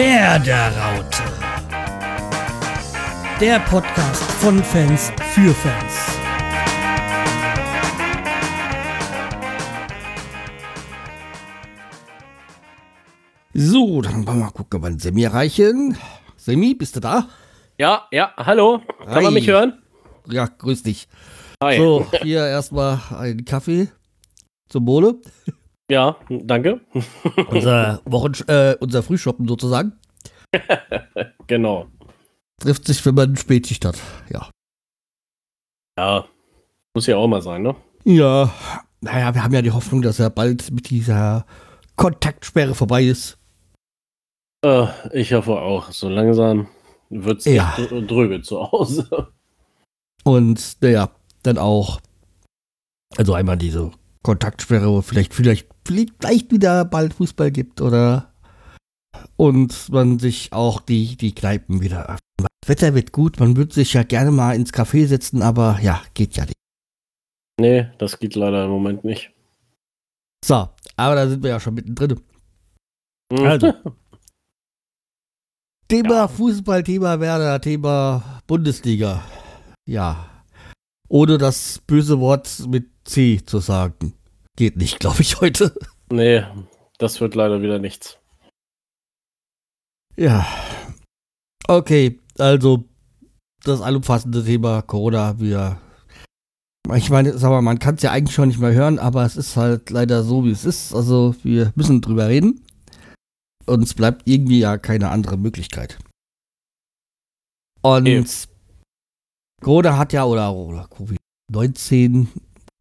Werderaute. Der Podcast von Fans für Fans. So, dann wollen wir mal gucken, ob wir einen Semi erreichen. Semi, bist du da? Ja, ja, hallo. Kann Hi. man mich hören? Ja, grüß dich. Hi. So, hier erstmal einen Kaffee zum Wohle. Ja, danke. Unser Wochen, äh, unser Frühshoppen sozusagen. Genau. Trifft sich, wenn man Spätschicht hat. Ja. Ja, muss ja auch mal sein, ne? Ja. Naja, wir haben ja die Hoffnung, dass er bald mit dieser Kontaktsperre vorbei ist. Äh, ich hoffe auch. So langsam wird's Ja. echt dr- dröge zu Hause. Und naja, dann auch. Also einmal diese Kontaktsperre, wo vielleicht, vielleicht, vielleicht wieder bald Fußball gibt oder und man sich auch die, die Kneipen wieder öffnen. Das Wetter wird gut, man würde sich ja gerne mal ins Café setzen, aber ja, geht ja nicht. Nee, das geht leider im Moment nicht. So, aber da sind wir ja schon mittendrin. Hm. Also. Thema Ja. Fußball, Thema Werder, Thema Bundesliga. Ja. Ohne das böse Wort mit C zu sagen. Geht nicht, glaube ich, heute. Nee, das wird leider wieder nichts. Ja. Okay, also das allumfassende Thema Corona. Wir. Ich meine, sag mal, man kann es ja eigentlich schon nicht mehr hören, aber es ist halt leider so, wie es ist. Also wir müssen drüber reden. Uns bleibt irgendwie ja keine andere Möglichkeit. Und. Corona hat ja, oder, oder Covid-19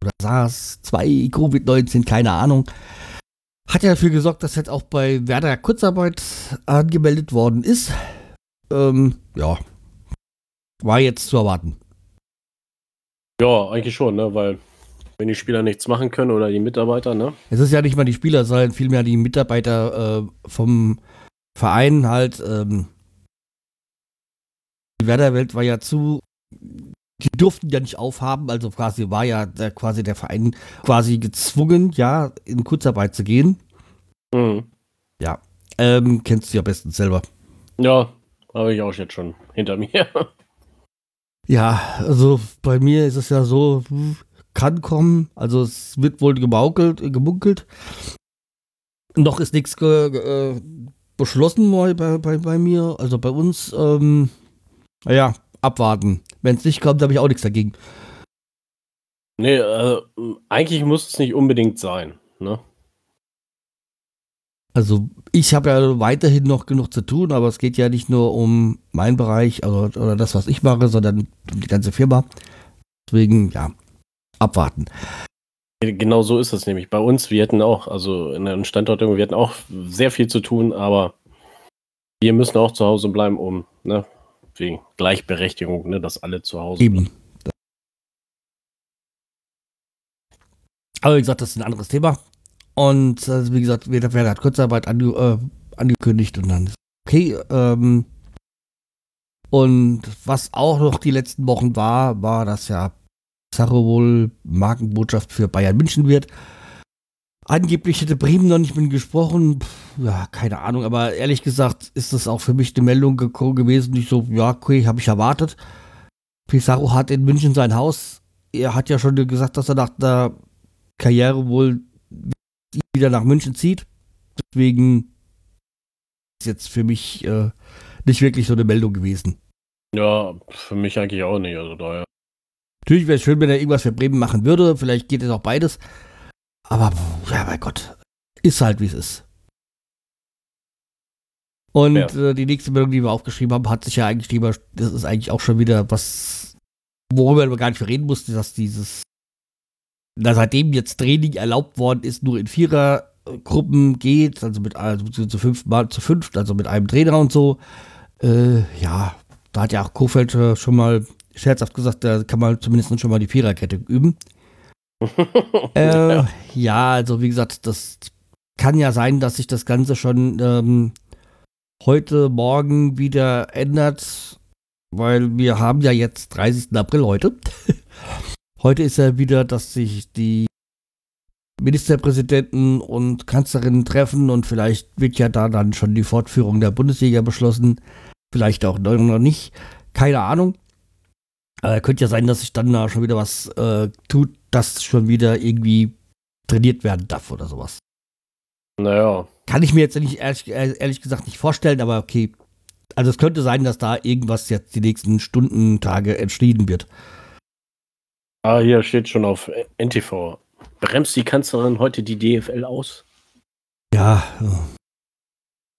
oder SARS-2, Covid-19, keine Ahnung, hat ja dafür gesorgt, dass jetzt auch bei Werder Kurzarbeit angemeldet worden ist. Ähm, ja. War jetzt zu erwarten. Ja, eigentlich schon, ne? Weil wenn die Spieler nichts machen können oder die Mitarbeiter, ne? Es ist ja nicht mal die Spieler, sondern vielmehr die Mitarbeiter äh, vom Verein halt. Ähm, die Werderwelt war ja zu. Die durften ja nicht aufhaben, also quasi war ja der, quasi der Verein quasi gezwungen, ja, in Kurzarbeit zu gehen. Hm. Ähm, kennst du ja bestens selber. Ja, habe ich auch jetzt schon hinter mir. Ja, also bei mir ist es ja so, kann kommen, also es wird wohl gemunkelt, äh, gemunkelt. Noch ist nichts äh, beschlossen bei, bei, bei, bei mir, also bei uns. Ähm, naja, abwarten. Wenn es nicht kommt, habe ich auch nichts dagegen. nee, äh, eigentlich muss es nicht unbedingt sein, ne? Also ich habe ja weiterhin noch genug zu tun, aber es geht ja nicht nur um meinen Bereich also, oder das, was ich mache, sondern um die ganze Firma. Deswegen, ja, abwarten. Genau so ist es nämlich. Bei uns, wir hätten auch, also in einem Standort, wir hätten auch sehr viel zu tun, aber wir müssen auch zu Hause bleiben, um, ne, wegen Gleichberechtigung, ne, dass alle zu Hause Eben. Aber wie gesagt, das ist ein anderes Thema. Und also wie gesagt, Werder Werder hat Kurzarbeit ange äh, angekündigt und dann ist okay. Ähm, und was auch noch die letzten Wochen war, war, dass ja Sache wohl Markenbotschaft für Bayern München wird. Angeblich hätte Bremen noch nicht mit gesprochen. Pff, ja, keine Ahnung, aber ehrlich gesagt ist das auch für mich eine Meldung geko- gewesen, die ich so, ja, okay, habe ich erwartet. Pizarro hat in München sein Haus. Er hat ja schon gesagt, dass er nach der Karriere wohl wieder nach München zieht. Deswegen ist jetzt für mich äh, nicht wirklich so eine Meldung gewesen. Ja, für mich eigentlich auch nicht. Also daher. Natürlich wäre es schön, wenn er irgendwas für Bremen machen würde. Vielleicht geht es auch beides. Aber, ja, mein Gott. Ist halt, wie es ist. Und Ja. äh, die nächste Meldung, die wir aufgeschrieben haben, hat sich ja eigentlich lieber, das ist eigentlich auch schon wieder was, worüber wir gar nicht reden mussten, dass dieses, na, seitdem jetzt Training erlaubt worden ist, nur in Vierergruppen geht, also mit also zu fünf Mal zu fünft, also mit einem Trainer und so. Äh, ja, da hat ja auch Kofeld schon mal scherzhaft gesagt, da kann man zumindest schon mal die Viererkette üben. Äh, ja. ja. also wie gesagt, das kann ja sein, dass sich das Ganze schon ähm, heute, morgen wieder ändert, weil wir haben ja jetzt 30. April heute. heute ist ja wieder, dass sich die Ministerpräsidenten und Kanzlerinnen treffen und vielleicht wird ja da dann schon die Fortführung der Bundesliga beschlossen. Vielleicht auch noch nicht. Keine Ahnung. Aber könnte ja sein, dass sich dann da schon wieder was äh, tut, das schon wieder irgendwie trainiert werden darf oder sowas. Naja. Kann ich mir jetzt nicht ehrlich, ehrlich gesagt nicht vorstellen, aber okay. Also es könnte sein, dass da irgendwas jetzt die nächsten Stunden, Tage entschieden wird. Ah, hier steht schon auf NTV. Bremst die Kanzlerin heute die DFL aus? Ja.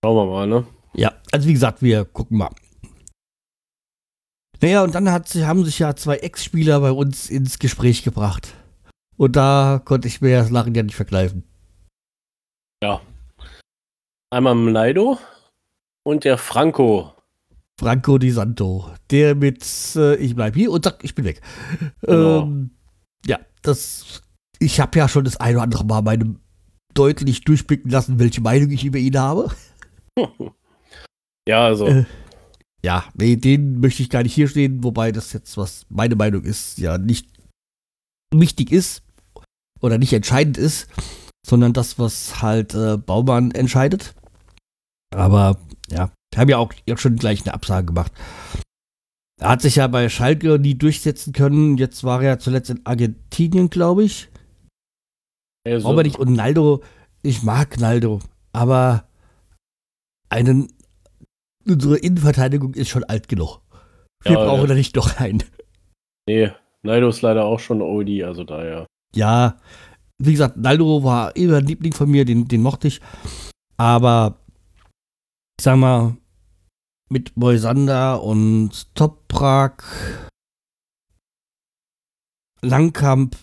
Schauen wir mal, ne? Ja, also wie gesagt, wir gucken mal. Naja, und dann hat, haben sich ja zwei Ex-Spieler bei uns ins Gespräch gebracht. Und da konnte ich mir das Lachen ja nicht verkneifen. Ja. Einmal Mleido und der Franco. Franco Di Santo. Der mit äh, Ich bleib hier und zack, ich bin weg. Genau. Ähm, ja, das. Ich habe ja schon das eine oder andere Mal meine deutlich durchblicken lassen, welche Meinung ich über ihn habe. ja, also. Äh, ja, nee, den möchte ich gar nicht hier stehen, wobei das jetzt, was meine Meinung ist, ja nicht wichtig ist oder nicht entscheidend ist, sondern das, was halt äh, Baumann entscheidet. Aber ja, wir haben ja auch schon gleich eine Absage gemacht. Er hat sich ja bei Schalke nie durchsetzen können. Jetzt war er zuletzt in Argentinien, glaube ich. Also. Aber nicht. Und Naldo, ich mag Naldo, aber einen unsere Innenverteidigung ist schon alt genug. Wir ja, brauchen ja. da nicht noch einen. Nee, Naldo ist leider auch schon OD, also daher. Ja, wie gesagt, Naldo war immer ein Liebling von mir, den, den mochte ich. Aber, ich sag mal, mit Moisander und Toprak, Langkamp,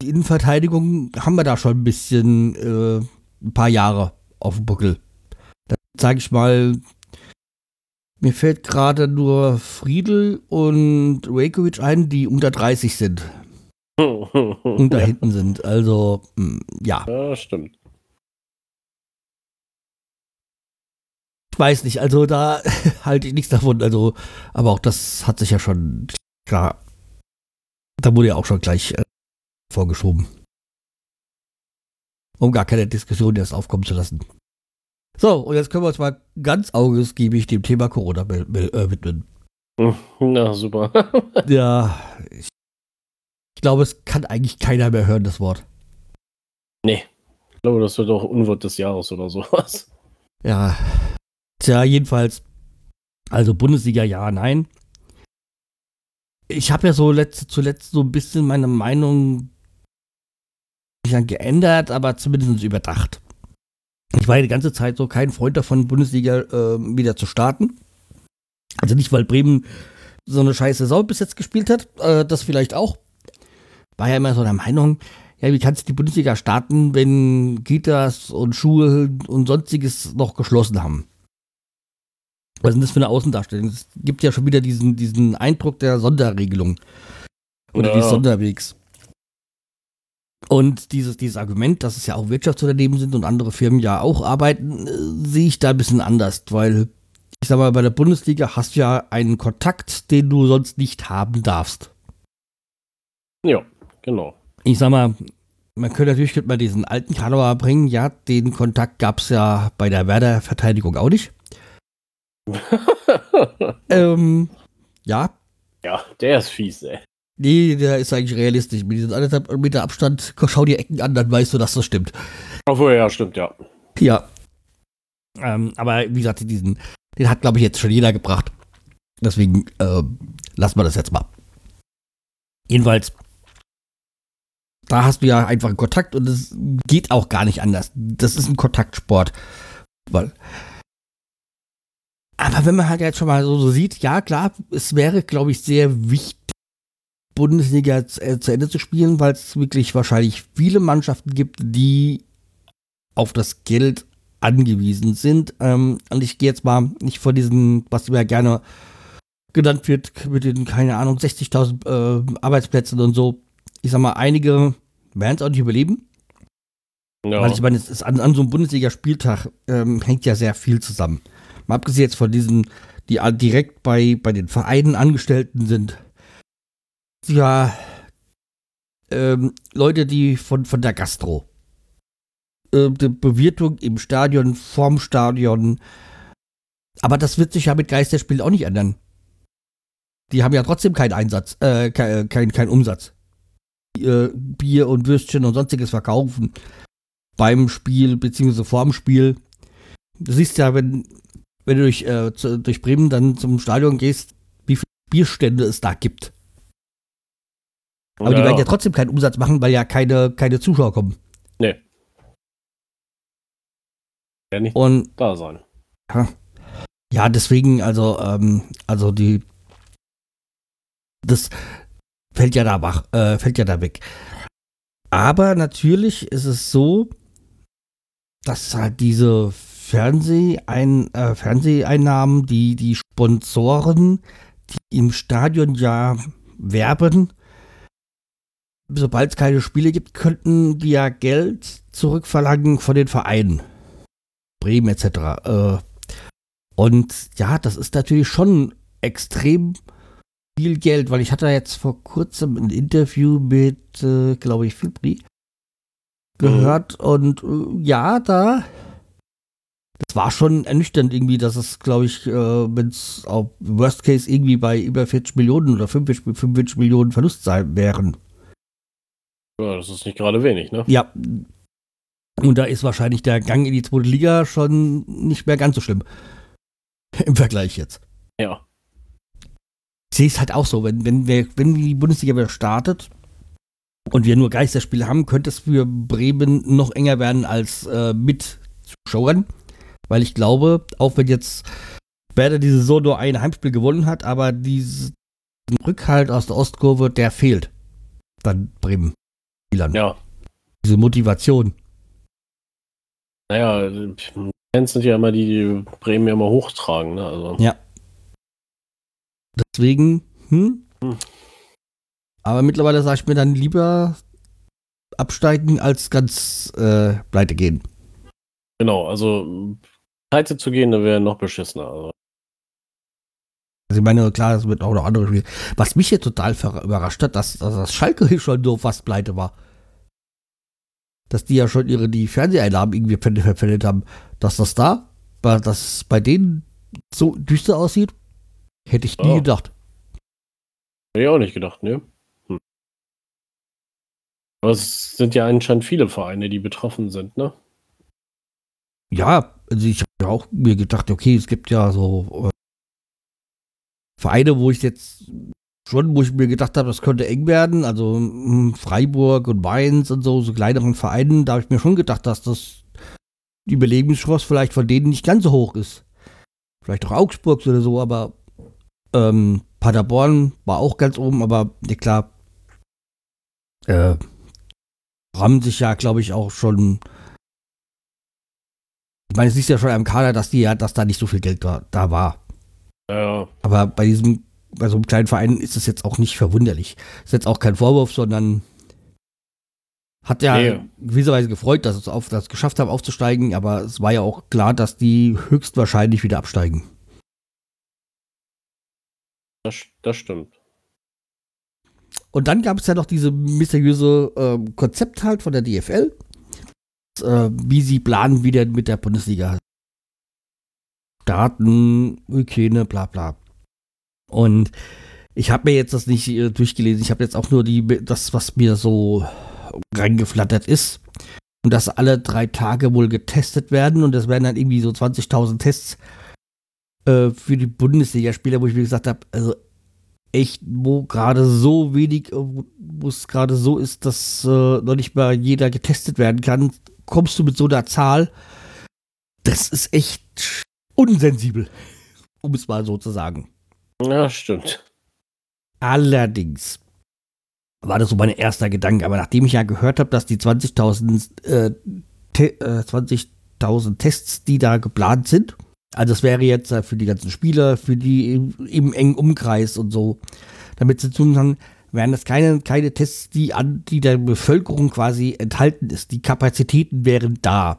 die Innenverteidigung haben wir da schon ein bisschen, äh, ein paar Jahre auf dem Buckel. Da sage ich mal, mir fällt gerade nur Friedel und Rekovic ein, die unter 30 sind. und da hinten sind. Also, mm, ja. Ja, stimmt. Ich weiß nicht, also da halte ich nichts davon. Also, aber auch das hat sich ja schon klar. Da wurde ja auch schon gleich äh, vorgeschoben. Um gar keine Diskussion erst aufkommen zu lassen. So, und jetzt können wir uns mal ganz ausgiebig dem Thema Corona äh, widmen. Na, super. ja, ich, ich, glaube, es kann eigentlich keiner mehr hören, das Wort. Nee. Ich glaube, das wird auch Unwort des Jahres oder sowas. Ja. Tja, jedenfalls. Also Bundesliga ja, nein. Ich habe ja so letzte, zuletzt so ein bisschen meine Meinung geändert, aber zumindest überdacht. Ich war ja die ganze Zeit so kein Freund davon, Bundesliga äh, wieder zu starten. Also nicht, weil Bremen so eine scheiße Sau bis jetzt gespielt hat, äh, das vielleicht auch. War ja immer so der Meinung, ja, wie kannst du die Bundesliga starten, wenn Kitas und Schulen und sonstiges noch geschlossen haben? Was ist denn das für eine Außendarstellung? Es gibt ja schon wieder diesen, diesen Eindruck der Sonderregelung. Oder ja. des Sonderwegs. Und dieses, dieses Argument, dass es ja auch Wirtschaftsunternehmen sind und andere Firmen ja auch arbeiten, äh, sehe ich da ein bisschen anders, weil ich sag mal, bei der Bundesliga hast du ja einen Kontakt, den du sonst nicht haben darfst. Ja, genau. Ich sag mal, man könnte natürlich könnte man diesen alten Kanauer bringen, ja, den Kontakt gab es ja bei der Werder-Verteidigung auch nicht. ähm, ja. Ja, der ist fies, ey. Nee, der ist eigentlich realistisch. Mit diesem anderthalb Meter Abstand, schau die Ecken an, dann weißt du, dass das stimmt. Obwohl, ja, stimmt, ja. Ja. Ähm, aber wie gesagt, diesen, den hat, glaube ich, jetzt schon jeder gebracht. Deswegen äh, lassen wir das jetzt mal. Jedenfalls, da hast du ja einfach einen Kontakt und es geht auch gar nicht anders. Das ist ein Kontaktsport. Weil, aber wenn man halt jetzt schon mal so, so sieht, ja klar, es wäre, glaube ich, sehr wichtig, Bundesliga zu, äh, zu Ende zu spielen, weil es wirklich wahrscheinlich viele Mannschaften gibt, die auf das Geld angewiesen sind. Ähm, und ich gehe jetzt mal nicht vor diesen, was immer gerne genannt wird, mit den, keine Ahnung, 60.000 äh, Arbeitsplätzen und so. Ich sag mal, einige werden es auch nicht überleben. Ja. Weil ich meine, es ist an, an so einem Bundesliga-Spieltag ähm, hängt ja sehr viel zusammen. Mal abgesehen jetzt von diesen, die direkt bei, bei den Vereinen Angestellten sind ja ähm, Leute, die von, von der Gastro. Äh, die Bewirtung im Stadion, vorm Stadion. Aber das wird sich ja mit Geisterspielen auch nicht ändern. Die haben ja trotzdem keinen Einsatz, äh, kein, kein, kein Umsatz. Äh, Bier und Würstchen und sonstiges verkaufen beim Spiel beziehungsweise vorm Spiel. Du siehst ja, wenn, wenn du durch, äh, zu, durch Bremen dann zum Stadion gehst, wie viele Bierstände es da gibt. Aber ja. die werden ja trotzdem keinen Umsatz machen, weil ja keine, keine Zuschauer kommen. Nee. Ja, nicht und, da sein. Ja, deswegen, also, ähm, also die, das fällt ja da wach, äh, fällt ja da weg. Aber natürlich ist es so, dass halt diese Fernsehein, äh, Fernseheinnahmen, die die Sponsoren, die im Stadion ja werben, sobald es keine Spiele gibt, könnten die ja Geld zurückverlangen von den Vereinen. Bremen etc. Äh, und ja, das ist natürlich schon extrem viel Geld, weil ich hatte jetzt vor kurzem ein Interview mit, äh, glaube ich, Fibri gehört mhm. und äh, ja, da das war schon ernüchternd irgendwie, dass es, glaube ich, äh, wenn es auf Worst Case irgendwie bei über 40 Millionen oder 45, 45 Millionen Verlust sein wären. Ja, das ist nicht gerade wenig, ne? Ja. Und da ist wahrscheinlich der Gang in die zweite Liga schon nicht mehr ganz so schlimm. Im Vergleich jetzt. Ja. Ich sehe es halt auch so, wenn, wenn, wir, wenn die Bundesliga wieder startet und wir nur Geisterspiele haben, könnte es für Bremen noch enger werden als äh, mit Zuschauern. Weil ich glaube, auch wenn jetzt Werder diese Saison nur ein Heimspiel gewonnen hat, aber diesen Rückhalt aus der Ostkurve, der fehlt. Dann Bremen. Spielern. Ja. Diese Motivation. Naja, Fans sind ja immer die, die Bremen ja immer hochtragen. Ne? Also. Ja. Deswegen, hm? hm. Aber mittlerweile sage ich mir dann lieber absteigen als ganz äh, pleite gehen. Genau, also pleite zu gehen, da wäre noch beschissener. Also. Also ich meine, klar, es wird auch noch andere Spiele. Was mich hier total überrascht hat, dass, dass das Schalke schon so fast pleite war. Dass die ja schon ihre die Fernseheinnahmen irgendwie verpfändet haben. Dass das da, dass bei denen so düster aussieht, hätte ich nie oh. gedacht. Hätte ich auch nicht gedacht, ne? Hm. Aber es sind ja anscheinend viele Vereine, die betroffen sind, ne? Ja, also ich habe ja auch mir gedacht, okay, es gibt ja so äh, Vereine, wo ich jetzt schon, wo ich mir gedacht habe, das könnte eng werden, also hm, Freiburg und Mainz und so, so kleineren Vereinen, da habe ich mir schon gedacht, dass das die Überlebenschance vielleicht von denen nicht ganz so hoch ist. Vielleicht auch Augsburg oder so, aber ähm, Paderborn war auch ganz oben, aber ja klar, äh, haben sich ja, glaube ich, auch schon. Ich meine, es ist ja schon am Kader, dass die ja, dass da nicht so viel Geld da, da war. Ja. Aber bei diesem, bei so einem kleinen Verein ist es jetzt auch nicht verwunderlich. Ist jetzt auch kein Vorwurf, sondern hat ja nee. gewisserweise gefreut, dass es auf das geschafft haben, aufzusteigen, aber es war ja auch klar, dass die höchstwahrscheinlich wieder absteigen. Das, das stimmt. Und dann gab es ja noch diese mysteriöse äh, Konzept halt von der DFL, äh, wie sie planen, wieder mit der Bundesliga Daten, Hygiene, bla bla. Und ich habe mir jetzt das nicht äh, durchgelesen. Ich habe jetzt auch nur die, das, was mir so reingeflattert ist. Und dass alle drei Tage wohl getestet werden. Und das werden dann irgendwie so 20.000 Tests äh, für die Bundesligaspieler, wo ich mir gesagt habe, also echt, wo gerade so wenig, äh, wo es gerade so ist, dass äh, noch nicht mal jeder getestet werden kann, kommst du mit so einer Zahl. Das ist echt unsensibel, um es mal so zu sagen. Ja, stimmt. Allerdings war das so mein erster Gedanke, aber nachdem ich ja gehört habe, dass die 20.000 äh, te äh, 20 Tests, die da geplant sind, also das wäre jetzt äh, für die ganzen Spieler, für die im, im engen Umkreis und so, damit sie tun haben, wären das keine, keine Tests, die an die der Bevölkerung quasi enthalten ist. Die Kapazitäten wären da.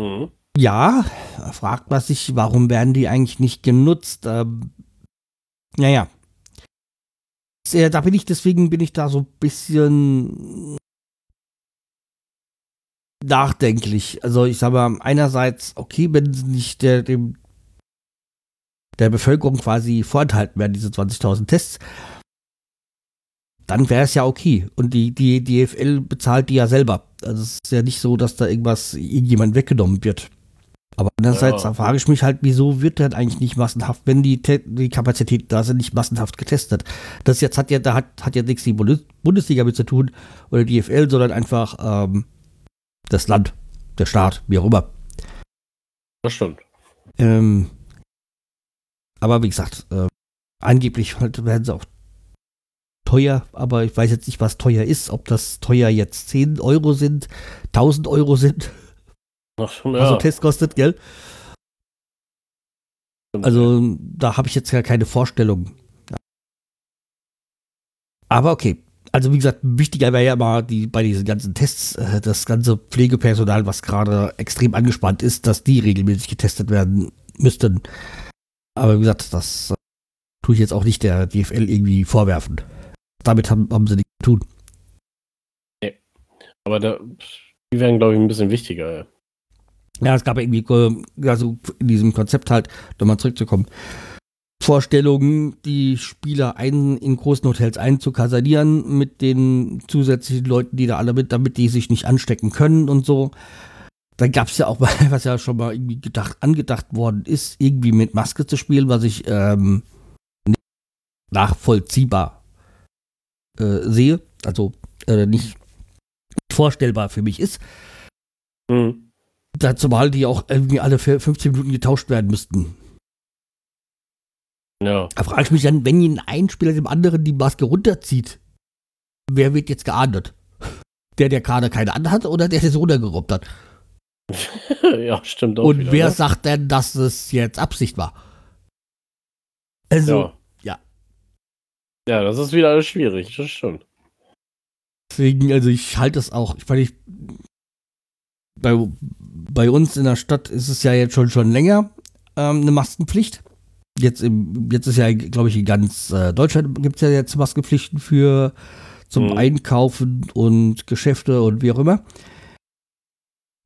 Mhm. Ja, fragt man sich, warum werden die eigentlich nicht genutzt? Ähm, naja. Sehr, da bin ich, deswegen bin ich da so ein bisschen nachdenklich. Also ich sage mal, einerseits, okay, wenn nicht der, dem, der Bevölkerung quasi vorenthalten werden, diese 20.000 Tests, dann wäre es ja okay. Und die, die DFL bezahlt die ja selber. Also es ist ja nicht so, dass da irgendwas irgendjemand weggenommen wird. Aber andererseits ja. frage ich mich halt, wieso wird denn eigentlich nicht massenhaft, wenn die, die Kapazität da sind, nicht massenhaft getestet? Das jetzt hat ja, da hat, hat ja nichts die Bundesliga mit zu tun oder die DFL, sondern einfach ähm, das Land, der Staat, wie auch immer. Das stimmt. Ähm, aber wie gesagt, äh, angeblich halt werden sie auch teuer, aber ich weiß jetzt nicht, was teuer ist. Ob das teuer jetzt 10 Euro sind, 1000 Euro sind. Ach, ja. Also Test kostet, gell? Also da habe ich jetzt ja keine Vorstellung. Aber okay. Also wie gesagt, wichtiger wäre ja mal die, bei diesen ganzen Tests, äh, das ganze Pflegepersonal, was gerade extrem angespannt ist, dass die regelmäßig getestet werden müssten. Aber wie gesagt, das äh, tue ich jetzt auch nicht der DFL irgendwie vorwerfen damit haben, haben sie nichts zu tun. Nee. Aber da, die wären, glaube ich, ein bisschen wichtiger. Ja, es gab irgendwie, also in diesem Konzept halt, nochmal zurückzukommen, Vorstellungen, die Spieler ein, in großen Hotels einzukasanieren mit den zusätzlichen Leuten, die da alle mit, damit die sich nicht anstecken können und so. Dann gab es ja auch mal, was ja schon mal irgendwie gedacht, angedacht worden ist, irgendwie mit Maske zu spielen, was ich ähm, nachvollziehbar äh, sehe, also äh, nicht vorstellbar für mich ist. Mhm. Zumal die auch irgendwie alle 15 Minuten getauscht werden müssten. Ja. Da frage ich mich dann, wenn ein Spieler dem anderen die Maske runterzieht, wer wird jetzt geahndet? Der, der gerade keine anhat oder der, der es runtergerobbt hat? ja, stimmt auch. Und wieder, wer ne? sagt denn, dass es jetzt Absicht war? Also, ja. Ja, das ist wieder alles schwierig, das stimmt. Deswegen, also ich halte das auch. Ich meine, ich, bei, bei uns in der Stadt ist es ja jetzt schon, schon länger ähm, eine Maskenpflicht. Jetzt, im, jetzt ist ja, glaube ich, in ganz äh, Deutschland gibt es ja jetzt Maskenpflichten für zum mhm. Einkaufen und Geschäfte und wie auch immer.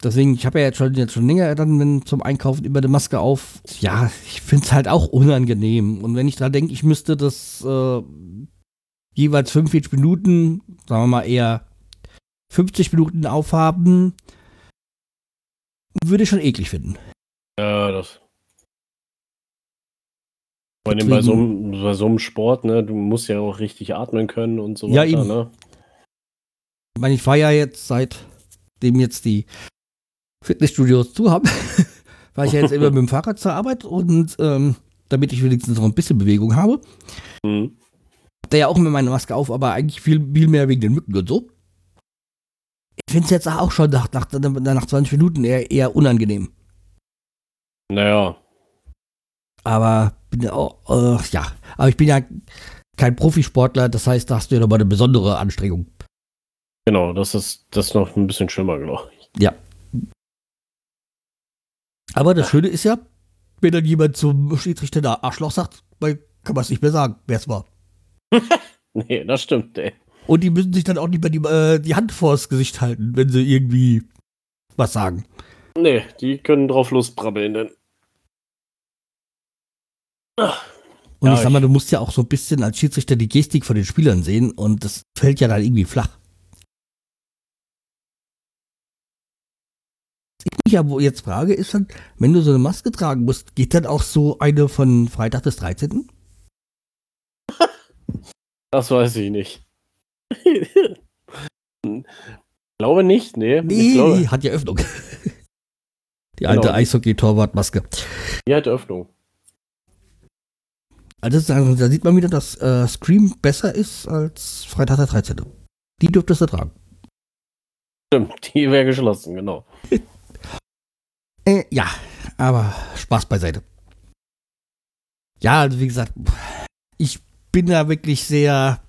Deswegen, ich habe ja jetzt schon, jetzt schon länger dann wenn zum Einkaufen immer eine Maske auf. Ja, ich finde es halt auch unangenehm. Und wenn ich da denke, ich müsste das äh, jeweils 45 Minuten, sagen wir mal eher 50 Minuten aufhaben, würde ich schon eklig finden. Ja, das. Vor allem bei so, einem, bei so einem Sport, ne, du musst ja auch richtig atmen können und so ja, weiter, eben. ne? Ich meine, ich fahre ja jetzt seitdem jetzt die Fitnessstudios zu haben, fahre ich ja jetzt immer mit dem Fahrrad zur Arbeit und ähm, damit ich wenigstens noch ein bisschen Bewegung habe. Mhm. Der ja auch immer meine Maske auf, aber eigentlich viel, viel mehr wegen den Mücken und so. Ich finde es jetzt auch schon nach, nach, nach 20 Minuten eher, eher unangenehm. Naja. Aber auch, äh, ja, aber ich bin ja kein Profisportler, das heißt, da hast du ja nochmal eine besondere Anstrengung. Genau, das ist das ist noch ein bisschen schlimmer, glaube ich. Ja. Aber das Schöne ist ja, wenn dann jemand zum Schiedsrichter da Arschloch sagt, kann man es nicht mehr sagen, wer es war. nee, das stimmt, ey. Und die müssen sich dann auch nicht mehr die, äh, die Hand vors Gesicht halten, wenn sie irgendwie was sagen. Nee, die können drauf losbrabbeln, denn. Und ja, ich sag mal, du musst ja auch so ein bisschen als Schiedsrichter die Gestik von den Spielern sehen und das fällt ja dann irgendwie flach. ich mich ja jetzt frage, ist dann, wenn du so eine Maske tragen musst, geht dann auch so eine von Freitag bis 13.? Das weiß ich nicht. glaube nicht, nee. Nee, glaube. hat ja Öffnung. Die genau. alte Eishockey-Torwartmaske. Die hat Öffnung. Also da sieht man wieder, dass äh, Scream besser ist als Freitag der 13. Die dürftest du tragen. Stimmt, die wäre geschlossen, genau. Äh, ja, aber Spaß beiseite. Ja, also wie gesagt, ich bin da wirklich sehr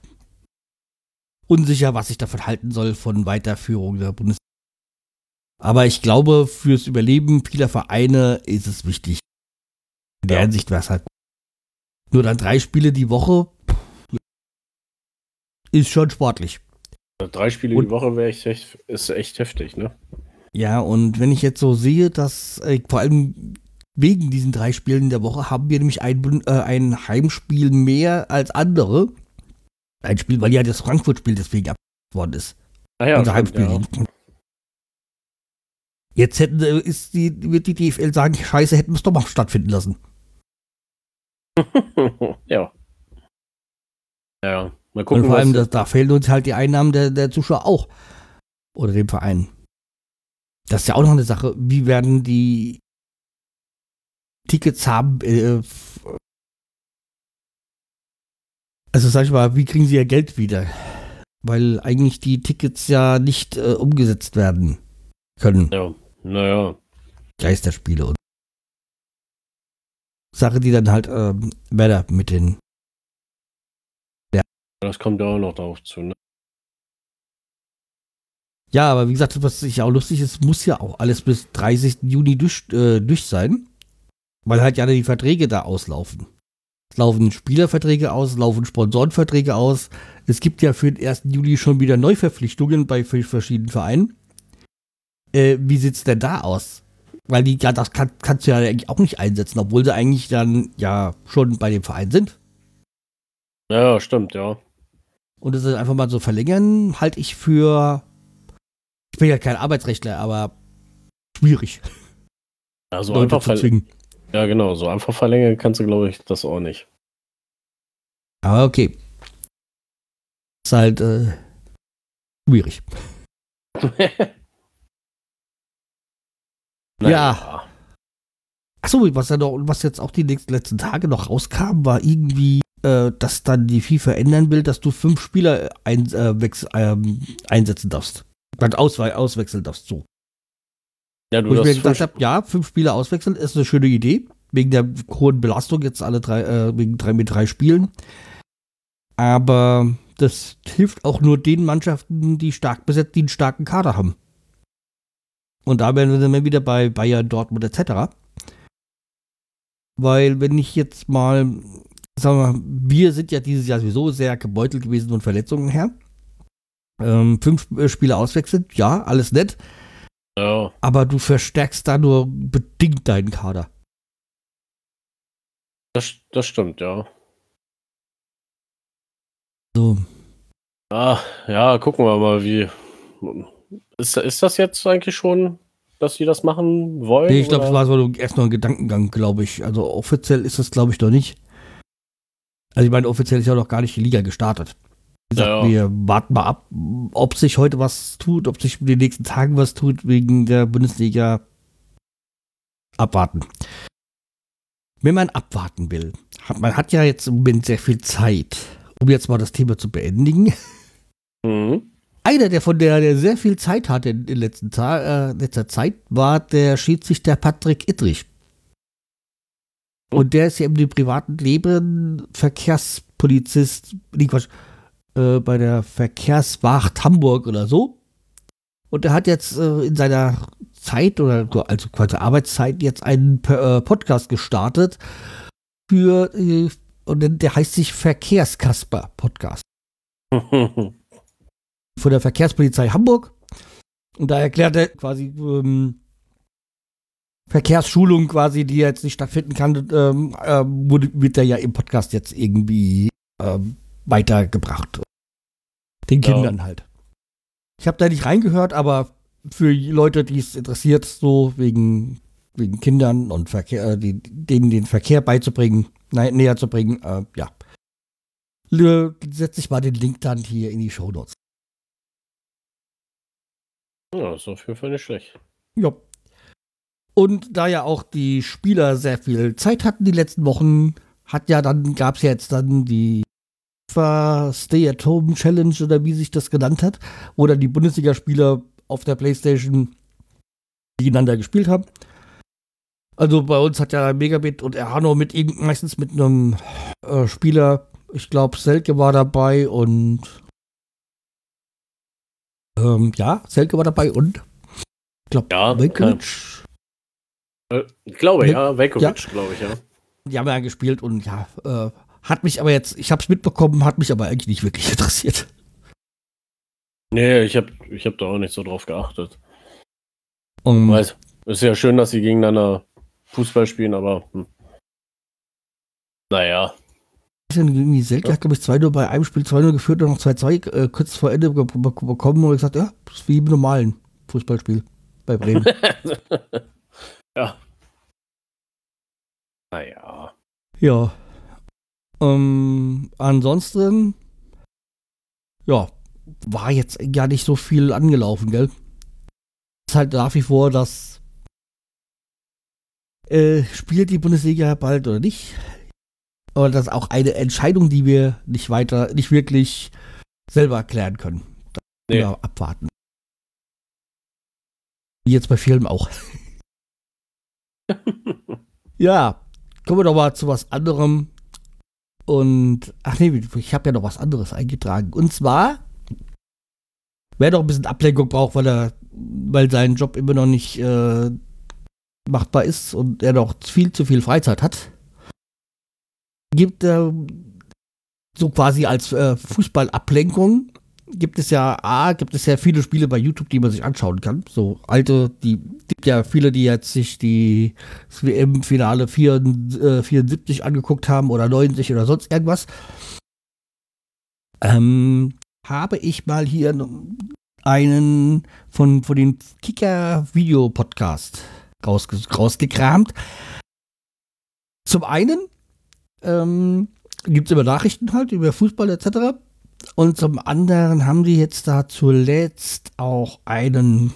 unsicher, was ich davon halten soll von Weiterführung der Bundesliga. Aber ich glaube, fürs Überleben vieler Vereine ist es wichtig. In der ja. Hinsicht wäre es halt nur dann drei Spiele die Woche. ist schon sportlich. Drei Spiele und, die Woche wäre echt, ist echt heftig, ne? Ja, und wenn ich jetzt so sehe, dass äh, vor allem wegen diesen drei Spielen in der Woche haben wir nämlich ein, äh, ein Heimspiel mehr als andere. Ein Spiel, weil ja das Frankfurt-Spiel deswegen abgegeben worden ist. Ah ja, unser Heimspiel. Ja. Jetzt hätten, äh, ist die, wird die DFL sagen, scheiße, hätten wir es doch mal stattfinden lassen. ja. Ja, mal gucken. Und vor allem, das, da fehlen uns halt die Einnahmen der, der Zuschauer auch. Oder dem Verein. Das ist ja auch noch eine Sache. Wie werden die Tickets haben? Äh, also sag ich mal, wie kriegen sie ihr Geld wieder? Weil eigentlich die Tickets ja nicht äh, umgesetzt werden können. Ja. Naja. Geisterspiele und Sache, die dann halt ähm, Werder mit den. Ja. Das kommt ja auch noch darauf zu, ne? Ja, aber wie gesagt, was sich auch lustig ist, muss ja auch alles bis 30. Juni durch, äh, durch sein. Weil halt ja die Verträge da auslaufen. Es laufen Spielerverträge aus, laufen Sponsorenverträge aus. Es gibt ja für den 1. Juli schon wieder Neuverpflichtungen bei verschiedenen Vereinen äh, wie sieht's denn da aus? Weil die, ja, das kann, kannst du ja eigentlich auch nicht einsetzen, obwohl sie eigentlich dann ja schon bei dem Verein sind. Ja, stimmt, ja. Und das ist einfach mal so verlängern, halte ich für. Ich bin ja kein Arbeitsrechtler, aber schwierig. Ja, so Leute einfach zwingen. Ja, genau, so einfach verlängern kannst du, glaube ich, das auch nicht. Aber okay. Ist halt äh, schwierig. Ja. Achso, was, ja noch, was jetzt auch die letzten Tage noch rauskam, war irgendwie, äh, dass dann die FIFA ändern will, dass du fünf Spieler ein, äh, ähm, einsetzen darfst. Auswe auswechseln darfst, so. Ja, du Wo ich mir gedacht habe, ja, fünf Spieler auswechseln ist eine schöne Idee. Wegen der hohen Belastung jetzt alle drei, äh, wegen drei mit drei Spielen. Aber das hilft auch nur den Mannschaften, die stark besetzt, die einen starken Kader haben. Und da werden wir dann wieder bei Bayern, Dortmund etc. Weil wenn ich jetzt mal, sagen wir mal, wir sind ja dieses Jahr sowieso sehr gebeutelt gewesen von Verletzungen her. Ähm, fünf Spiele auswechseln, ja, alles nett. Ja. Aber du verstärkst da nur bedingt deinen Kader. Das, das stimmt, ja. So. Ah, ja, gucken wir mal, wie ist, ist das jetzt eigentlich schon, dass sie das machen wollen? Nee, ich glaube, es war so erst noch ein Gedankengang, glaube ich. Also offiziell ist das, glaube ich, noch nicht. Also ich meine, offiziell ist ja noch gar nicht die Liga gestartet. Wie gesagt, ja, ja. wir warten mal ab, ob sich heute was tut, ob sich in den nächsten Tagen was tut wegen der Bundesliga. Abwarten. Wenn man abwarten will, hat, man hat ja jetzt im Moment sehr viel Zeit, um jetzt mal das Thema zu beendigen. Mhm. Einer, der von der, der sehr viel Zeit hatte in, in letzten äh, letzter Zeit, war der Schiedsrichter Patrick Ittrich. Und der ist ja im privaten Leben Verkehrspolizist, nicht Quatsch, äh, bei der Verkehrswacht Hamburg oder so. Und er hat jetzt äh, in seiner Zeit oder also quasi Arbeitszeit jetzt einen äh, Podcast gestartet für äh, und der heißt sich Verkehrskasper Podcast. von der Verkehrspolizei Hamburg. Und da erklärt er quasi ähm, Verkehrsschulung quasi, die jetzt nicht stattfinden kann, ähm, äh, wurde, wird da ja im Podcast jetzt irgendwie ähm, weitergebracht. Den Kindern ja. halt. Ich habe da nicht reingehört, aber für Leute, die es interessiert, so wegen, wegen Kindern und Verkehr, äh, die, denen den Verkehr beizubringen, nein, näher zu bringen, äh, ja. Setze ich mal den Link dann hier in die Show Notes. Ja, ist auf jeden Fall nicht schlecht. Ja. Und da ja auch die Spieler sehr viel Zeit hatten die letzten Wochen, hat ja dann, gab es ja jetzt dann die Stay-at-Home Challenge oder wie sich das genannt hat, wo dann die Bundesligaspieler auf der Playstation gegeneinander gespielt haben. Also bei uns hat ja Megabit und Erhano mit meistens mit einem äh, Spieler, ich glaube Selke war dabei und ähm, ja, Selke war dabei und ich glaube, ja, Velkovic. Äh, glaube, ja, Velkovic, ja. glaube ich, ja. Die haben ja gespielt und ja, äh, hat mich aber jetzt, ich habe es mitbekommen, hat mich aber eigentlich nicht wirklich interessiert. Nee, ich habe ich hab da auch nicht so drauf geachtet. Um, Weiß, ist ja schön, dass sie gegeneinander Fußball spielen, aber hm. naja. irgendwie selten, hat glaube ich 2-0 bei einem Spiel 2-0 geführt und noch 2-2 äh, kurz vor Ende be be bekommen und gesagt, ja, das ist wie im normalen Fußballspiel bei Bremen. ja. Naja. ja. Ähm, ansonsten, ja, war jetzt gar nicht so viel angelaufen, gell? Ist halt nach wie vor das äh, spielt die Bundesliga bald oder nicht? Aber das ist auch eine Entscheidung, die wir nicht weiter, nicht wirklich selber erklären können. Da Nee. wir abwarten. Wie jetzt bei Filmen auch. ja, kommen wir doch mal zu was anderem. Und, ach nee, ich habe ja noch was anderes eingetragen. Und zwar, wer noch ein bisschen Ablenkung braucht, weil er, weil sein Job immer noch nicht äh, machbar ist und er noch viel zu viel Freizeit hat, gibt er so quasi als äh, Fußballablenkung gibt es ja A, gibt es ja viele Spiele bei YouTube, die man sich anschauen kann. So alte, die gibt ja viele, die jetzt sich die WM-Finale 74 angeguckt haben oder 90 oder sonst irgendwas. Ähm, habe ich mal hier einen von, von den Kicker-Video-Podcast rausge rausgekramt. Zum einen ähm, gibt es immer Nachrichten halt über Fußball etc. Und zum anderen haben die jetzt da zuletzt auch einen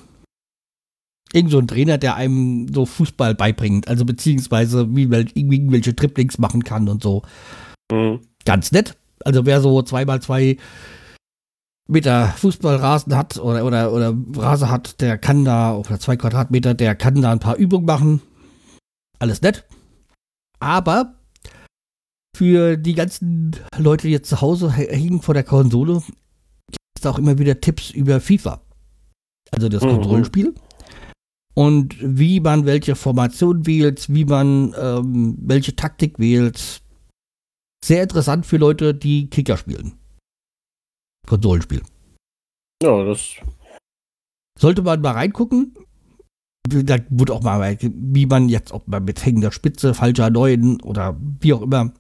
irgend so einen Trainer, der einem so Fußball beibringt, also beziehungsweise wie wel irgendwelche Triplings machen kann und so. Mhm. Ganz nett. Also wer so zweimal zwei Meter Fußballrasen hat oder, oder, oder Rasen hat, der kann da, oder zwei Quadratmeter, der kann da ein paar Übungen machen. Alles nett. Aber für die ganzen Leute, die jetzt zu Hause hängen vor der Konsole, gibt es auch immer wieder Tipps über FIFA. Also das Mhm. Kontrollspiel. Und wie man welche Formation wählt, wie man ähm, welche Taktik wählt. Sehr interessant für Leute, die Kicker spielen. Konsolenspiel. Ja, das. Sollte man mal reingucken. Da wurde auch mal, wie man jetzt, ob man mit hängender Spitze, falscher Neuen oder wie auch immer,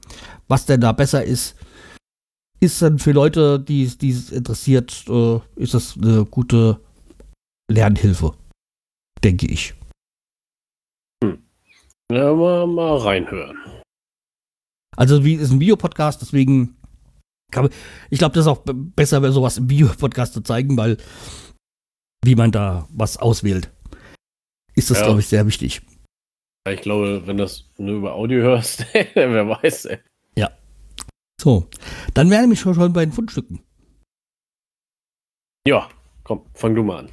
was denn da besser ist, ist dann für Leute, die es interessiert, äh, ist das eine gute Lernhilfe, denke ich. Ja, mal, mal reinhören. Also wie ist ein Videopodcast, deswegen kann man, ich glaube, das ist auch besser, sowas im Videopodcast zu zeigen, weil wie man da was auswählt, ist das, Ja. glaube ich, sehr wichtig. Ich glaube, wenn du das nur über Audio hörst, wer weiß, ey. So, dann wären wir schon, schon bei den Fundstücken. Ja, komm, fang du mal an.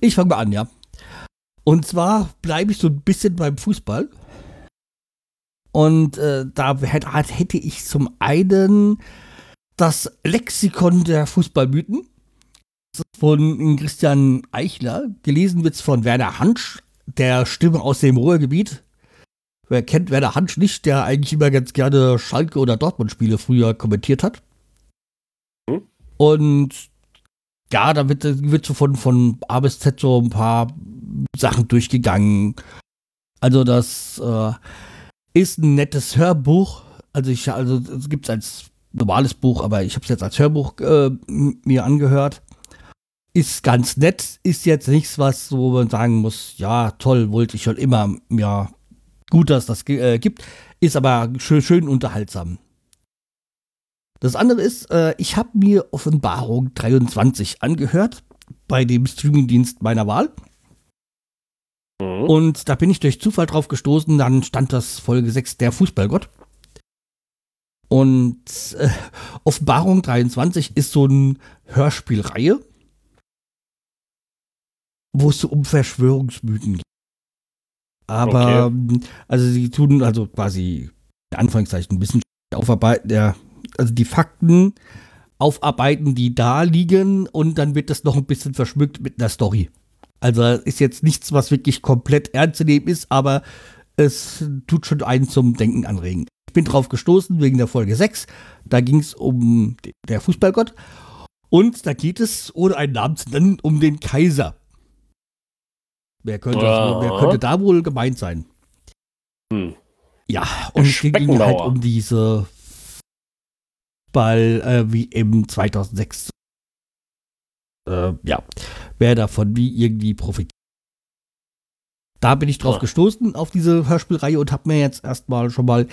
Ich fange mal an, ja. Und zwar bleibe ich so ein bisschen beim Fußball. Und äh, da hätte, ich zum einen das Lexikon der Fußballmythen von Christian Eichler. Gelesen wird es von Werner Hansch, der Stimme aus dem Ruhrgebiet. Wer kennt Werner Hansch nicht, der eigentlich immer ganz gerne Schalke oder Dortmund-Spiele früher kommentiert hat. Hm. Und ja, da wird, wird so von, von A bis Z so ein paar Sachen durchgegangen. Also das äh, ist ein nettes Hörbuch. Also ich, also es gibt es als normales Buch, aber ich habe es jetzt als Hörbuch äh, mir angehört. Ist ganz nett, ist jetzt nichts, was so man sagen muss, ja, toll, wollte ich schon immer, ja, gut, dass das äh, gibt, ist aber schön, schön unterhaltsam. Das andere ist, äh, ich habe mir Offenbarung 23 angehört bei dem Streamingdienst meiner Wahl. Mhm. Und da bin ich durch Zufall drauf gestoßen, dann stand das Folge 6, der Fußballgott. Und äh, Offenbarung 23 ist so eine Hörspielreihe, wo es um Verschwörungsmythen geht. Aber, ähm, also sie tun also quasi, in Anführungszeichen, ein bisschen aufarbeiten, der, also die Fakten aufarbeiten, die da liegen und dann wird das noch ein bisschen verschmückt mit einer Story. Also ist jetzt nichts, was wirklich komplett ernst zu nehmen ist, aber es tut schon einen zum Denken anregen. Ich bin drauf gestoßen wegen der Folge 6. Da ging es um d- der Fußballgott. Und da geht es, ohne einen Namen zu nennen, um den Kaiser. Wer könnte, das, wer könnte da wohl gemeint sein? Hm. Ja, und es ging halt um diese Ball äh, wie im 2006. Äh, ja, wer davon wie irgendwie profitiert. Da bin ich drauf ja. gestoßen auf diese Hörspielreihe und habe mir jetzt erstmal schon mal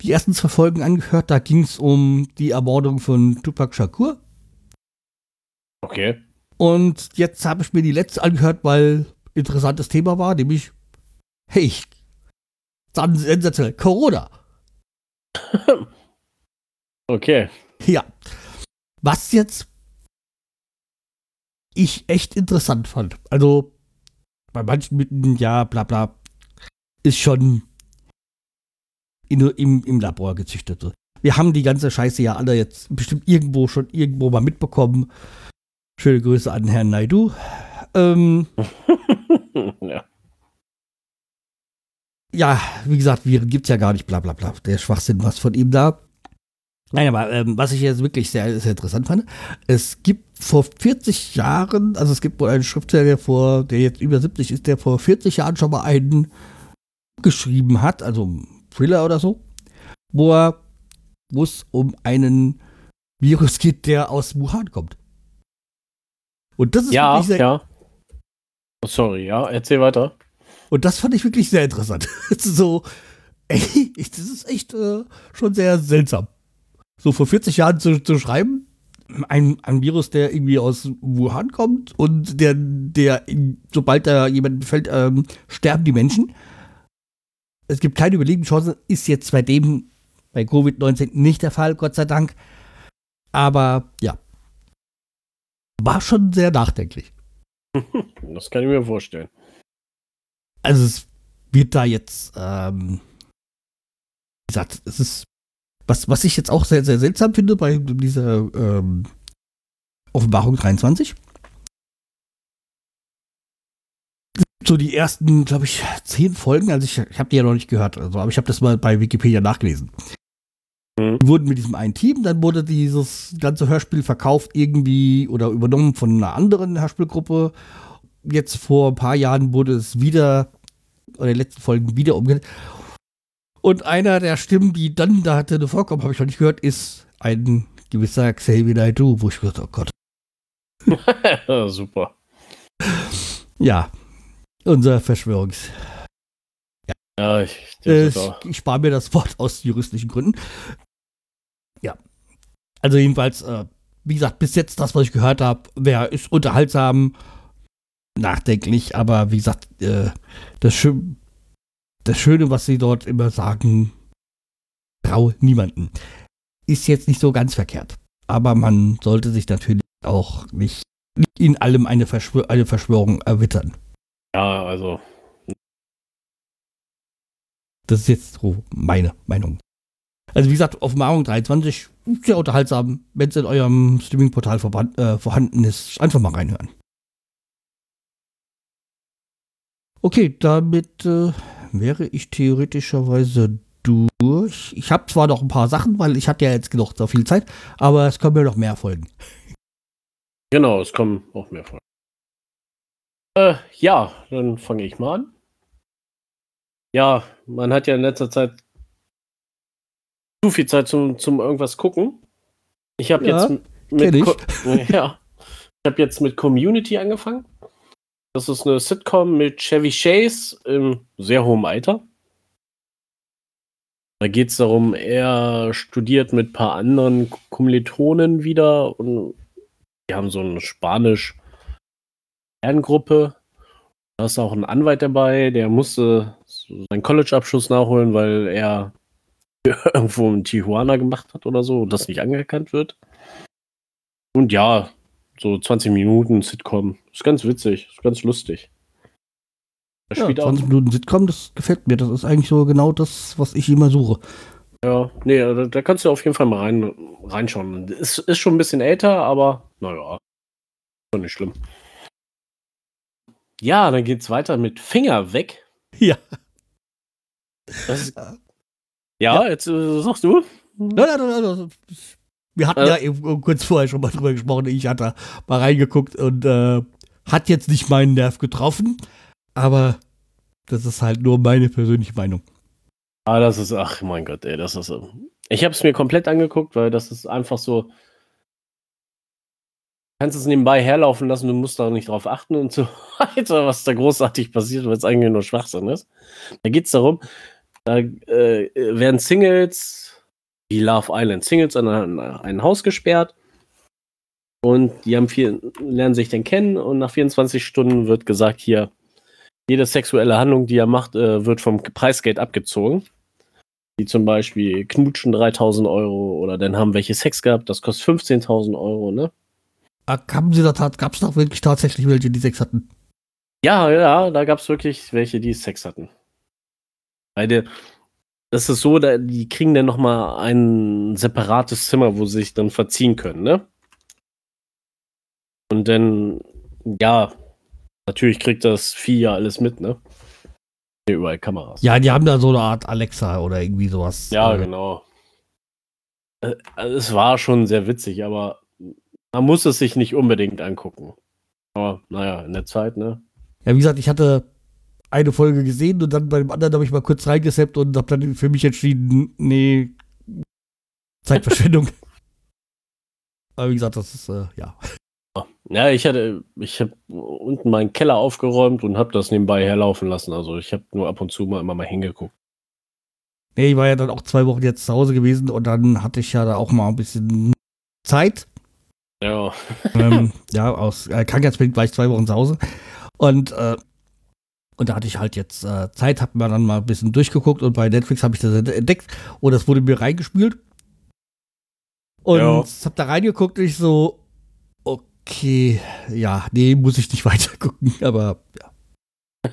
die ersten zwei Folgen angehört. Da ging es um die Ermordung von Tupac Shakur. Okay. Und jetzt habe ich mir die letzte angehört, weil interessantes Thema war, nämlich, hey, dann sensationell, Corona. okay. Ja. Was jetzt ich echt interessant fand. Also, bei manchen mitten, ja, bla bla, ist schon in, im, im Labor gezüchtet. Wir haben die ganze Scheiße ja alle jetzt bestimmt irgendwo schon irgendwo mal mitbekommen. Schöne Grüße an Herrn Naidu. Ähm, ja. Ja, wie gesagt, Viren gibt es ja gar nicht, bla bla bla. Der Schwachsinn, was von ihm da. Nein, aber ähm, was ich jetzt wirklich sehr, sehr interessant fand, es gibt vor 40 Jahren, also es gibt wohl einen Schriftsteller, der vor, der jetzt über 70 ist, der vor 40 Jahren schon mal einen geschrieben hat, also einen Thriller oder so, wo er, wo es um einen Virus geht, der aus Wuhan kommt. Und das ist ja, sehr, ja. Oh, sorry, ja, erzähl weiter. Und das fand ich wirklich sehr interessant. so, ey, das ist echt äh, schon sehr seltsam. So vor 40 Jahren zu, zu schreiben, ein, ein Virus, der irgendwie aus Wuhan kommt und der, der, sobald da jemand fällt, ähm, sterben die Menschen. Es gibt keine Überlebenschance, ist jetzt bei dem, bei Covid-19 nicht der Fall, Gott sei Dank. Aber ja, war schon sehr nachdenklich. Das kann ich mir vorstellen. Also es wird da jetzt, ähm, wie gesagt, es ist, was, was ich jetzt auch sehr, sehr seltsam finde bei dieser ähm, Offenbarung 23. So die ersten, glaube ich, zehn Folgen, also ich, ich habe die ja noch nicht gehört, also, aber ich habe das mal bei Wikipedia nachgelesen. Mhm. Die wurden mit diesem einen Team, dann wurde dieses ganze Hörspiel verkauft irgendwie oder übernommen von einer anderen Hörspielgruppe. Jetzt vor ein paar Jahren wurde es wieder, oder in den letzten Folgen wieder umgesetzt. Und einer der Stimmen, die dann da hatte vorkommen, habe ich noch nicht gehört, ist ein gewisser Xavier Naidoo, wo ich gedacht oh Gott. Super. Ja, unser Verschwörungs. Ja, ja ich, äh, ich, spare mir das Wort aus juristischen Gründen. Ja. Also jedenfalls, äh, wie gesagt, bis jetzt das, was ich gehört habe, wäre ist unterhaltsam, nachdenklich, aber wie gesagt, äh, das, Schö das Schöne, was sie dort immer sagen, trau niemanden, ist jetzt nicht so ganz verkehrt. Aber man sollte sich natürlich auch nicht in allem eine, Verschwör eine Verschwörung erwittern. Ja, also. Das ist jetzt so meine Meinung. Also wie gesagt, Offenbarung 23, sehr unterhaltsam. Wenn es in eurem Streaming-Portal äh, vorhanden ist, einfach mal reinhören. Okay, damit äh, wäre ich theoretischerweise durch. Ich habe zwar noch ein paar Sachen, weil ich hatte ja jetzt noch so viel Zeit, aber es kommen mir noch mehr Folgen. Genau, es kommen auch mehr Folgen. Äh, ja, dann fange ich mal an. Ja, man hat ja in letzter Zeit zu viel Zeit zum, zum irgendwas gucken. Ich habe ja, jetzt mit ich. ja, ich habe jetzt mit Community angefangen. Das ist eine Sitcom mit Chevy Chase im sehr hohen Alter. Da geht es darum, er studiert mit ein paar anderen Kommilitonen wieder und die haben so eine Spanisch Lerngruppe. Da ist auch ein Anwalt dabei, der musste seinen College-Abschluss nachholen, weil er irgendwo in Tijuana gemacht hat oder so und das nicht anerkannt wird. Und ja, so 20 Minuten Sitcom. Ist ganz witzig, ist ganz lustig. Ja, 20 Minuten Sitcom, das gefällt mir. Das ist eigentlich so genau das, was ich immer suche. Ja, nee, da, da kannst du auf jeden Fall mal rein, reinschauen. Ist, ist schon ein bisschen älter, aber naja, ist nicht schlimm. Ja, dann geht's weiter mit Finger weg. Ja. Das, ja, ja, jetzt äh, sagst du. Nein, nein, nein, nein. Wir hatten äh. ja eben kurz vorher schon mal drüber gesprochen. Ich hatte mal reingeguckt und äh, hat jetzt nicht meinen Nerv getroffen, aber das ist halt nur meine persönliche Meinung. Ah, das ist, ach mein Gott, ey, das ist so. Ich habe es mir komplett angeguckt, weil das ist einfach so. Du kannst es nebenbei herlaufen lassen, du musst da nicht drauf achten und so weiter, was da großartig passiert, weil es eigentlich nur Schwachsinn ist. Da geht es darum, da äh, werden Singles, die Love Island Singles, an ein, ein Haus gesperrt. Und die haben viel, lernen sich dann kennen und nach 24 Stunden wird gesagt, hier, jede sexuelle Handlung, die er macht, äh, wird vom Preisgeld abgezogen. Wie zum Beispiel knutschen 3000 Euro oder dann haben welche Sex gehabt, das kostet 15.000 Euro, ne? Ah, haben sie da, gab es doch wirklich tatsächlich welche, die Sex hatten? Ja, ja, da gab es wirklich welche, die Sex hatten. Weil das ist so, da, die kriegen dann nochmal ein separates Zimmer, wo sie sich dann verziehen können, ne? Und dann, ja, natürlich kriegt das Vieh ja alles mit, ne? Hier überall Kameras. Ja, die haben da so eine Art Alexa oder irgendwie sowas. Ja, äh, genau. Äh, also es war schon sehr witzig, aber man muss es sich nicht unbedingt angucken. Aber naja, in der Zeit, ne? Ja, wie gesagt, ich hatte eine Folge gesehen und dann bei dem anderen habe ich mal kurz reingesappt und habe dann für mich entschieden, nee, Zeitverschwendung. Aber wie gesagt, das ist, äh, ja. Ja, ich hatte, ich habe unten meinen Keller aufgeräumt und habe das nebenbei herlaufen lassen. Also ich habe nur ab und zu mal immer mal hingeguckt. Nee, ich war ja dann auch zwei Wochen jetzt zu Hause gewesen und dann hatte ich ja da auch mal ein bisschen Zeit. Ja. ähm, ja, aus äh, krankheitsbedingt war ich zwei Wochen zu Hause. Und äh, und da hatte ich halt jetzt äh, Zeit, hab mir dann mal ein bisschen durchgeguckt und bei Netflix habe ich das entdeckt und das wurde mir reingespült. Und ja. hab da reingeguckt und ich so, okay, ja, nee, muss ich nicht weiter gucken, aber ja.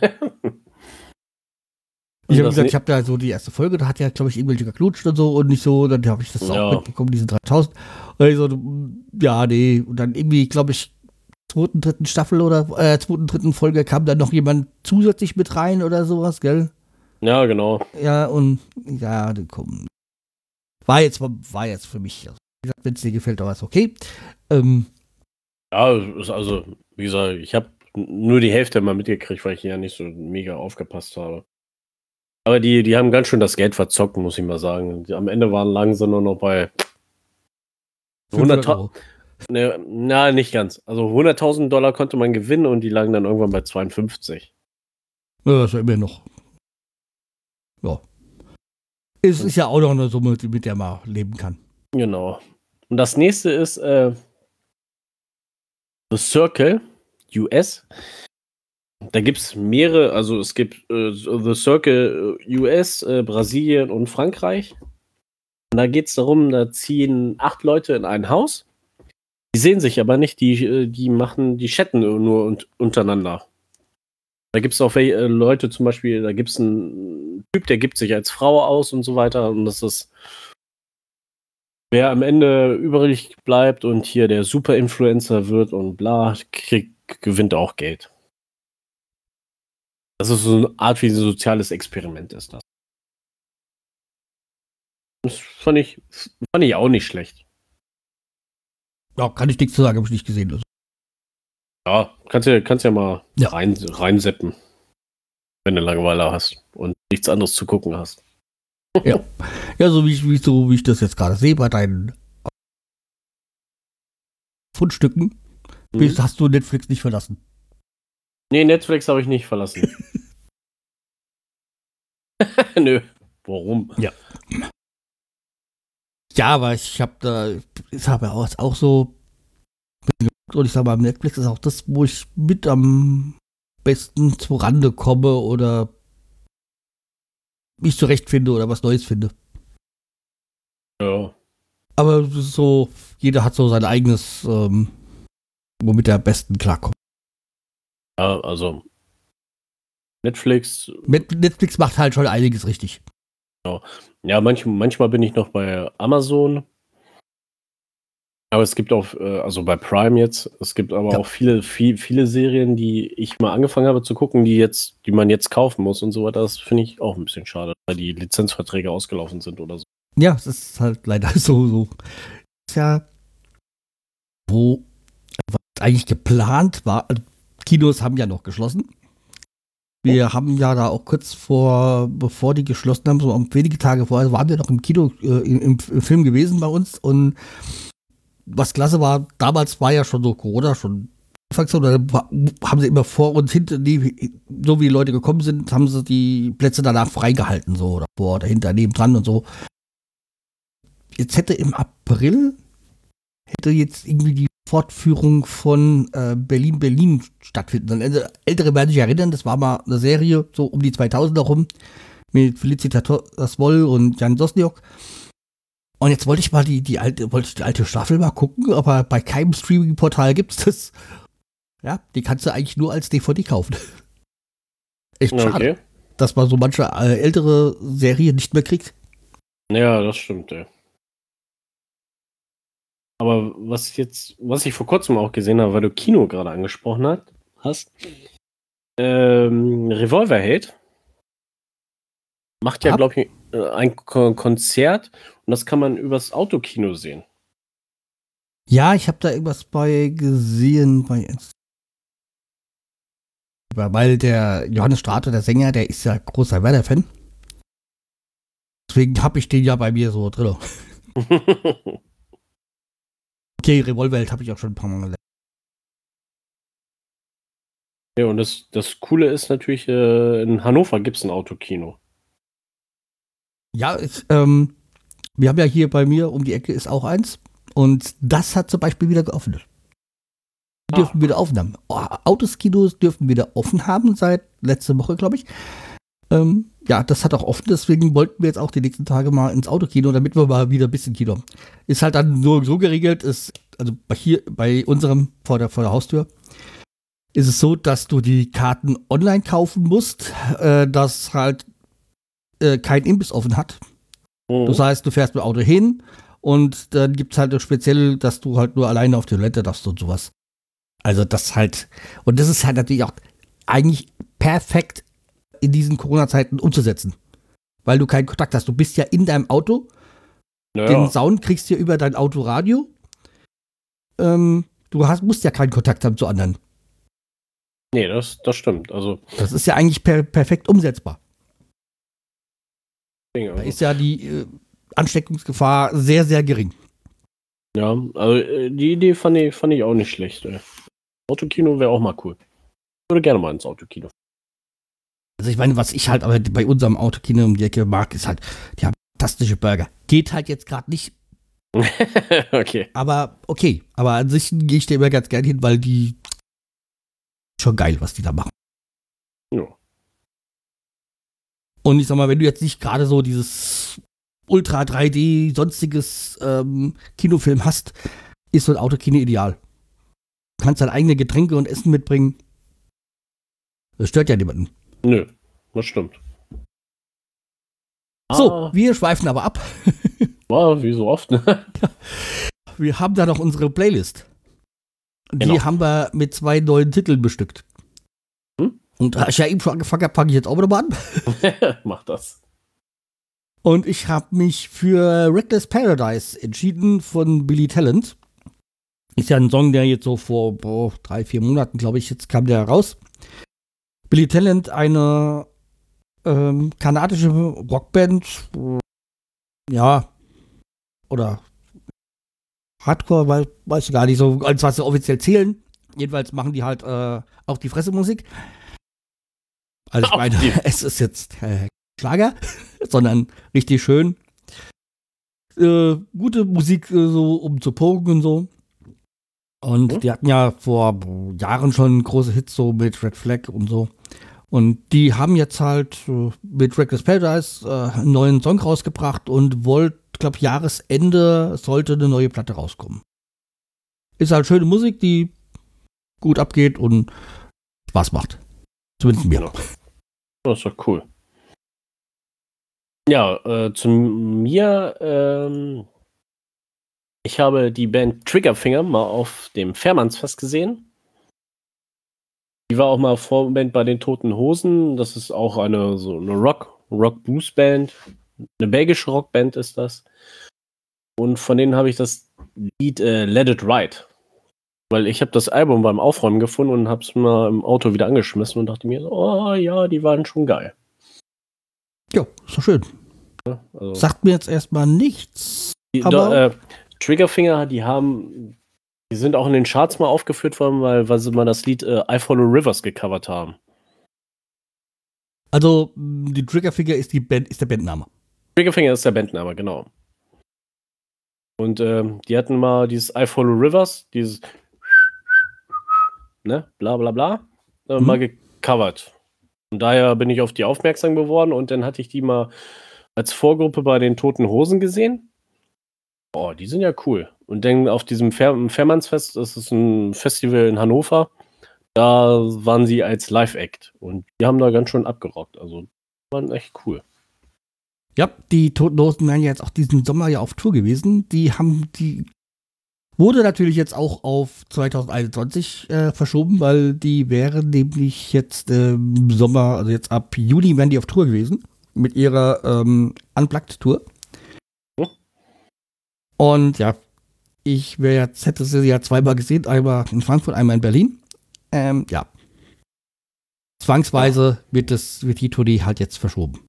ich habe gesagt, ich habe da so die erste Folge, da hat ja, glaube ich, irgendwelche geklutscht und so und nicht so, dann habe ich das ja. auch mitbekommen, diese 3000. Und ich so, ja, nee, und dann irgendwie, glaube ich, zweiten, dritten Staffel oder äh, zweiten, dritten Folge kam dann noch jemand zusätzlich mit rein oder sowas, gell? Ja, genau. Ja, und ja, die kommen. War jetzt, war jetzt für mich, also, wie gesagt, wenn es dir gefällt, war es okay. Ähm, ja, also, wie gesagt, ich habe nur die Hälfte mal mitgekriegt, weil ich ja nicht so mega aufgepasst habe. Aber die, die haben ganz schön das Geld verzockt, muss ich mal sagen. Die, am Ende waren langsam nur noch bei 100.000. Ne, na, nicht ganz. Also 100.000 Dollar konnte man gewinnen und die lagen dann irgendwann bei 52. Ja, das ist ja immer noch. Ja. Es ist ja auch noch eine Summe, mit der man leben kann. Genau. Und das nächste ist äh, The Circle US. Da gibt es mehrere, also es gibt äh, The Circle US, äh, Brasilien und Frankreich. Und da geht es darum, da ziehen acht Leute in ein Haus die sehen sich aber nicht, die, äh, die machen, die chatten nur un untereinander. Da gibt es auch äh, Leute zum Beispiel, da gibt es einen Typ, der gibt sich als Frau aus und so weiter. Und das ist, wer am Ende übrig bleibt und hier der Super-Influencer wird und bla, kriegt, gewinnt auch Geld. Das ist so eine Art wie ein soziales Experiment ist das. Das fand ich, fand ich auch nicht schlecht. Ja, kann ich nichts zu sagen, habe ich nicht gesehen. Also. Ja, kannst ja, kannst ja mal ja. Rein, reinseppen, wenn du Langeweile hast und nichts anderes zu gucken hast. Ja, ja so, wie ich, wie, so wie ich das jetzt gerade sehe bei deinen Fundstücken, mhm. hast du Netflix nicht verlassen. Nee, Netflix habe ich nicht verlassen. Nö. Warum? Ja. Ja, aber ich habe da, ich habe auch, auch so, und ich sage mal, Netflix ist auch das, wo ich mit am besten zu Rande komme oder mich zurechtfinde oder was Neues finde. Ja. Aber so, jeder hat so sein eigenes, ähm, womit er am besten klarkommt. Ja, also Netflix. Netflix macht halt schon einiges richtig. Genau. Ja, manch, manchmal bin ich noch bei Amazon. Aber es gibt auch, äh, also bei Prime jetzt, es gibt aber ja. auch viele, viel, viele Serien, die ich mal angefangen habe zu gucken, die jetzt, die man jetzt kaufen muss und so weiter. Das finde ich auch ein bisschen schade, weil die Lizenzverträge ausgelaufen sind oder so. Ja, es ist halt leider so, so. Jahr, wo was eigentlich geplant war, also Kinos haben ja noch geschlossen. Wir haben ja da auch kurz vor, bevor die geschlossen haben, so wenige Tage vorher, waren wir noch im Kino, äh, im, im Film gewesen bei uns und was klasse war, damals war ja schon so Corona schon Anfangs, da haben sie immer vor und hinter die, so wie die Leute gekommen sind, haben sie die Plätze danach freigehalten, so oder vor, dahinter, nebendran und so. Jetzt hätte im April, hätte jetzt irgendwie die Fortführung von äh, Berlin Berlin stattfinden. Also, Ältere werden sich erinnern, das war mal eine Serie so um die 2000er rum mit Felicitas Woll und Jan Sosniok. Und jetzt wollte ich mal die, die alte, wollte ich die alte Staffel mal gucken, aber bei keinem Streaming-Portal gibt es das. Ja, die kannst du eigentlich nur als DVD kaufen. Echt schade, okay. dass man so manche äh, ältere Serie nicht mehr kriegt. Ja, das stimmt, ja. Aber was ich jetzt, was ich vor kurzem auch gesehen habe, weil du Kino gerade angesprochen hat, hast, ähm, Revolverheld macht ja, glaube ich, äh, ein Konzert und das kann man übers Autokino sehen. Ja, ich habe da irgendwas bei gesehen bei weil der Johannes Strate, der Sänger, der ist ja großer Werder-Fan. Deswegen habe ich den ja bei mir so drin. okay, Revolverheld habe ich auch schon ein paar Mal gelernt. Ja, und das, das Coole ist natürlich, äh, in Hannover gibt es ein Autokino. Ja, ich, ähm, wir haben ja hier bei mir um die Ecke ist auch eins. Und das hat zum Beispiel wieder geöffnet. Die dürfen ah. wieder offen haben. Oh, Autoskinos dürfen wieder offen haben seit letzter Woche, glaube ich. Ähm, ja, das hat auch offen, deswegen wollten wir jetzt auch die nächsten Tage mal ins Autokino, damit wir mal wieder ein bisschen Kino. Ist halt dann nur so geregelt, ist, also hier bei unserem vor der, vor der Haustür, ist es so, dass du die Karten online kaufen musst, äh, dass halt äh, kein Imbiss offen hat. Mhm. Das heißt, du fährst mit Auto hin und dann gibt es halt speziell, dass du halt nur alleine auf die Toilette darfst und sowas. Also das halt, und das ist halt natürlich auch eigentlich perfekt in diesen Corona-Zeiten umzusetzen. Weil du keinen Kontakt hast. Du bist ja in deinem Auto. Naja. Den Sound kriegst du ja über dein Autoradio. Ähm, du hast, musst ja keinen Kontakt haben zu anderen. Nee, das, das stimmt. Also, das ist ja eigentlich per, perfekt umsetzbar. Da ist ja die äh, Ansteckungsgefahr sehr, sehr gering. Ja, also äh, die Idee fand ich, fand ich auch nicht schlecht. Ey. Autokino wäre auch mal cool. Ich würde gerne mal ins Autokino. Also ich meine, was ich halt aber bei unserem Autokino um die Ecke mag, ist halt, die haben fantastische Burger. Geht halt jetzt gerade nicht. okay. Aber okay, aber an sich gehe ich da immer ganz gern hin, weil die schon geil, was die da machen. Ja. Und ich sag mal, wenn du jetzt nicht gerade so dieses Ultra 3D sonstiges ähm, Kinofilm hast, ist so ein Autokino ideal. Du kannst deine eigene Getränke und Essen mitbringen. Das stört ja niemanden. Nö, das stimmt. So, ah. wir schweifen aber ab. War wie so oft, ne? Wir haben da noch unsere Playlist. Die genau. haben wir mit zwei neuen Titeln bestückt. Hm? Und da ich ja eben schon angefangen habe, fange ich jetzt auch nochmal an. Mach das. Und ich habe mich für Reckless Paradise entschieden von Billy Talent. Ist ja ein Song, der jetzt so vor boah, drei, vier Monaten, glaube ich, jetzt kam der raus. Billy Talent, eine ähm, kanadische Rockband, ja, oder Hardcore, weiß, weiß ich gar nicht so, als was sie offiziell zählen. Jedenfalls machen die halt äh, auch die Fressemusik. Also ich meine, es ist jetzt äh, Schlager, sondern richtig schön. Äh, gute Musik äh, so um zu pogen und so. Und mhm. die hatten ja vor Jahren schon große Hits so mit Red Flag und so. Und die haben jetzt halt äh, mit Reckless Paradise äh, einen neuen Song rausgebracht und wollt, glaube Jahresende sollte eine neue Platte rauskommen. Ist halt schöne Musik, die gut abgeht und Spaß macht. Zumindest mir. Genau. Das ist doch cool. Ja, äh, zu mir, ähm, ich habe die Band Triggerfinger mal auf dem Fährmannsfest gesehen. Die war auch mal Vorband bei den Toten Hosen. Das ist auch eine so eine Rock, Rock Blues Band. Eine belgische Rockband ist das. Und von denen habe ich das Lied äh, Let It Ride. Weil ich habe das Album beim Aufräumen gefunden und habe es mal im Auto wieder angeschmissen und dachte mir, oh ja, die waren schon geil. Ja, ist doch schön. Also Sagt mir jetzt erstmal nichts. die, aber- da, äh, Triggerfinger, die haben, die sind auch in den Charts mal aufgeführt worden, weil, weil sie mal das Lied äh, I Follow Rivers gecovert haben. Also, die Triggerfinger ist, die Band, ist der Bandname. Triggerfinger ist der Bandname, genau. Und ähm, die hatten mal dieses I Follow Rivers, dieses ne, bla bla bla, äh, Mhm. mal gecovert. Und daher bin ich auf die aufmerksam geworden und dann hatte ich die mal als Vorgruppe bei den Toten Hosen gesehen. Oh, die sind ja cool. Und dann auf diesem Fair Fährmannsfest, das ist ein Festival in Hannover, da waren sie als Live-Act und die haben da ganz schön abgerockt. Also, waren echt cool. Ja, die Toten Hosen wären ja jetzt auch diesen Sommer ja auf Tour gewesen. Die haben die wurde natürlich jetzt auch auf 2021 äh, verschoben, weil die wären nämlich jetzt äh, im Sommer, also jetzt ab Juni wären die auf Tour gewesen mit ihrer ähm, Unplugged-Tour. Hm. Und ja, ich wäre jetzt, hätte sie ja zweimal gesehen, einmal in Frankfurt, einmal in Berlin. Ähm, ja. Zwangsweise wird, das, wird die Tournee halt jetzt verschoben.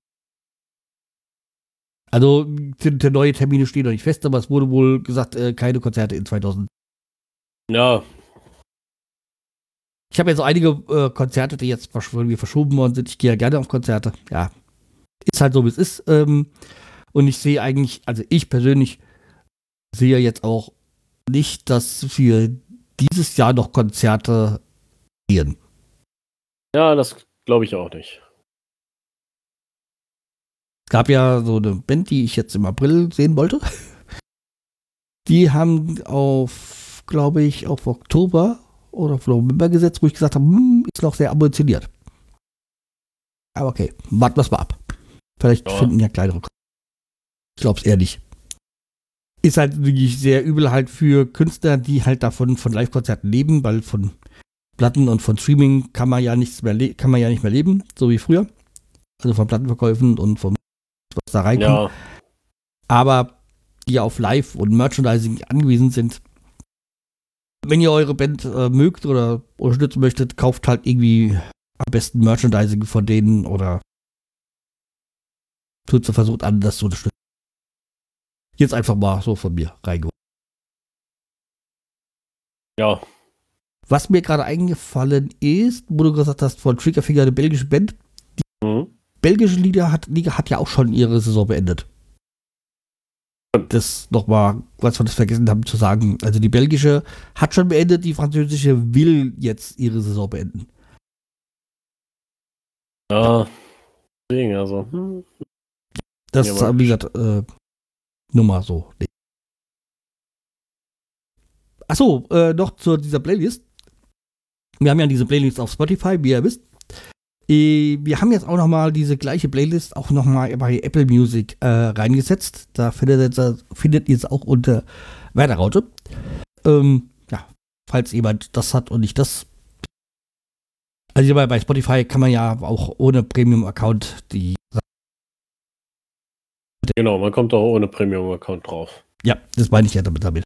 Also, der neue Termine stehen noch nicht fest, aber es wurde wohl gesagt, äh, keine Konzerte in 2000. Ja, Ich habe jetzt so einige äh, Konzerte, die jetzt irgendwie verschoben worden sind. Ich gehe ja gerne auf Konzerte. Ja, ist halt so, wie es ist. Ähm, und ich sehe eigentlich, also ich persönlich sehe jetzt auch nicht, dass wir dieses Jahr noch Konzerte gehen. ja, das glaube ich auch nicht. Es gab ja so eine Band, die ich jetzt im April sehen wollte. Die haben auf, glaube ich, auf Oktober oder auf November gesetzt, wo ich gesagt habe, hm, ist noch sehr ambitioniert. Aber okay, warten wir es mal ab. Vielleicht Ja. finden ja kleinere. Ich glaube es eher nicht. Ist halt wirklich sehr übel halt für Künstler, die halt davon von Live-Konzerten leben, weil von Platten und von Streaming kann man ja nichts mehr kann man ja nicht mehr leben, so wie früher. Also von Plattenverkäufen und vom was da reinkommt Ja, aber die auf Live und Merchandising angewiesen sind. Wenn ihr eure Band äh, mögt oder unterstützen möchtet, kauft halt irgendwie am besten Merchandising von denen oder tut so versucht an, das zu unterstützen. Jetzt einfach mal so von mir reingeholt. ja, Was mir gerade eingefallen ist, wo du gesagt hast, von Triggerfinger, eine belgische Band. mhm. belgische Liga hat, Liga hat ja auch schon ihre Saison beendet. Das nochmal, was wir das vergessen haben zu sagen. Also die belgische hat schon beendet, die französische will jetzt ihre Saison beenden. ja. Deswegen, also. Hm. Das Ja, wie gesagt, äh, nur mal so. Achso, äh, noch zu dieser Playlist. Wir haben ja diese Playlist auf Spotify, wie ihr wisst. Äh, wir haben jetzt auch noch mal diese gleiche Playlist auch noch mal bei Apple Music äh, reingesetzt. Da findet ihr, findet ihr es auch unter Weiterraute. Ähm, ja, falls jemand das hat und nicht das. Also bei Spotify kann man ja auch ohne Premium-Account die Genau, man kommt auch ohne Premium-Account drauf. Ja, das meine ich ja damit. damit.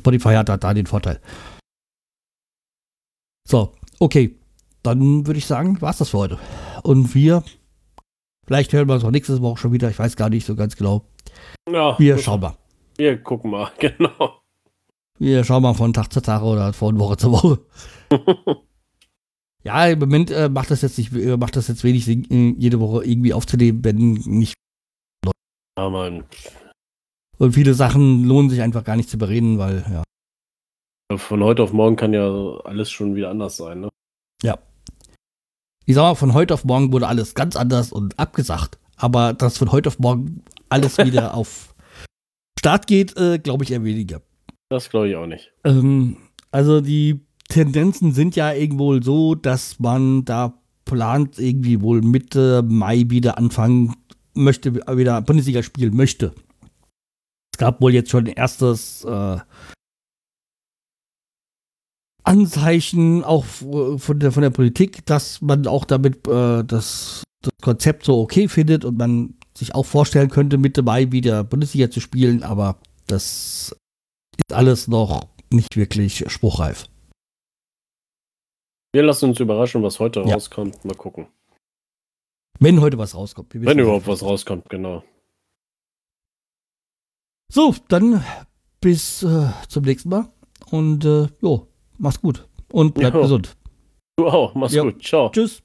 Spotify hat da, den Vorteil. So, okay. Dann würde ich sagen, war's das für heute. Und wir, vielleicht hören wir uns auch nächstes Woche schon wieder. Ich weiß gar nicht so ganz genau. Ja, Wir schauen mal. Wir gucken mal, genau. Wir schauen mal von Tag zu Tag oder von Woche zu Woche. Ja, im Moment äh, macht das jetzt nicht, äh, macht das jetzt wenig Sinn, äh, jede Woche irgendwie aufzunehmen, wenn nicht. Ja, man. Und viele Sachen lohnen sich einfach gar nicht zu bereden, weil, ja. Von heute auf morgen kann ja alles schon wieder anders sein, ne? ich sag mal, von heute auf morgen wurde alles ganz anders und abgesagt. Aber dass von heute auf morgen alles wieder auf Start geht, äh, glaube ich eher weniger. Das glaube ich auch nicht. Ähm, also die Tendenzen sind ja irgendwo so, dass man da plant, irgendwie wohl Mitte Mai wieder anfangen möchte, wieder Bundesliga spielen möchte. Es gab wohl jetzt schon ein erstes äh, Anzeichen auch von der, von der Politik, dass man auch damit äh, das, das Konzept so okay findet und man sich auch vorstellen könnte, Mitte Mai wieder Bundesliga zu spielen, aber das ist alles noch nicht wirklich spruchreif. Wir lassen uns überraschen, was heute Ja. rauskommt. Mal gucken. Wenn heute was rauskommt. Wenn überhaupt was rauskommt, genau. So, dann bis äh, zum nächsten Mal. Und äh, jo, mach's gut. Und bleibt Jo. gesund. Du auch. Mach's Ja. gut. Ciao. Tschüss.